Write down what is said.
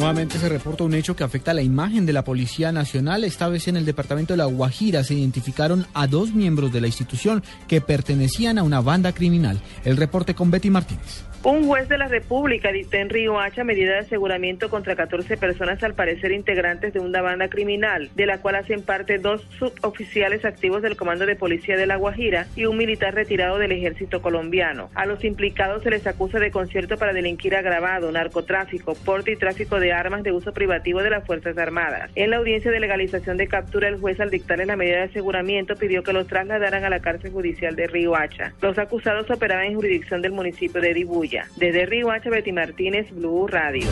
Nuevamente se reporta un hecho que afecta la imagen de la Policía Nacional. Esta vez en el departamento de La Guajira se identificaron a dos miembros de la institución que pertenecían a una banda criminal. El reporte con Betty Martínez. Un juez de la República dictó en Río Hacha medida de aseguramiento contra 14 personas al parecer integrantes de una banda criminal, de la cual hacen parte dos suboficiales activos del Comando de Policía de La Guajira y un militar retirado del ejército colombiano. A los implicados se les acusa de concierto para delinquir agravado, narcotráfico, porte y tráfico de armas de uso privativo de las Fuerzas Armadas. En la audiencia de legalización de captura, el juez al dictarle la medida de aseguramiento pidió que los trasladaran a la cárcel judicial de Río Hacha. Los acusados operaban en jurisdicción del municipio de Dibuya. Desde H. Betty Martínez, Blue Radio.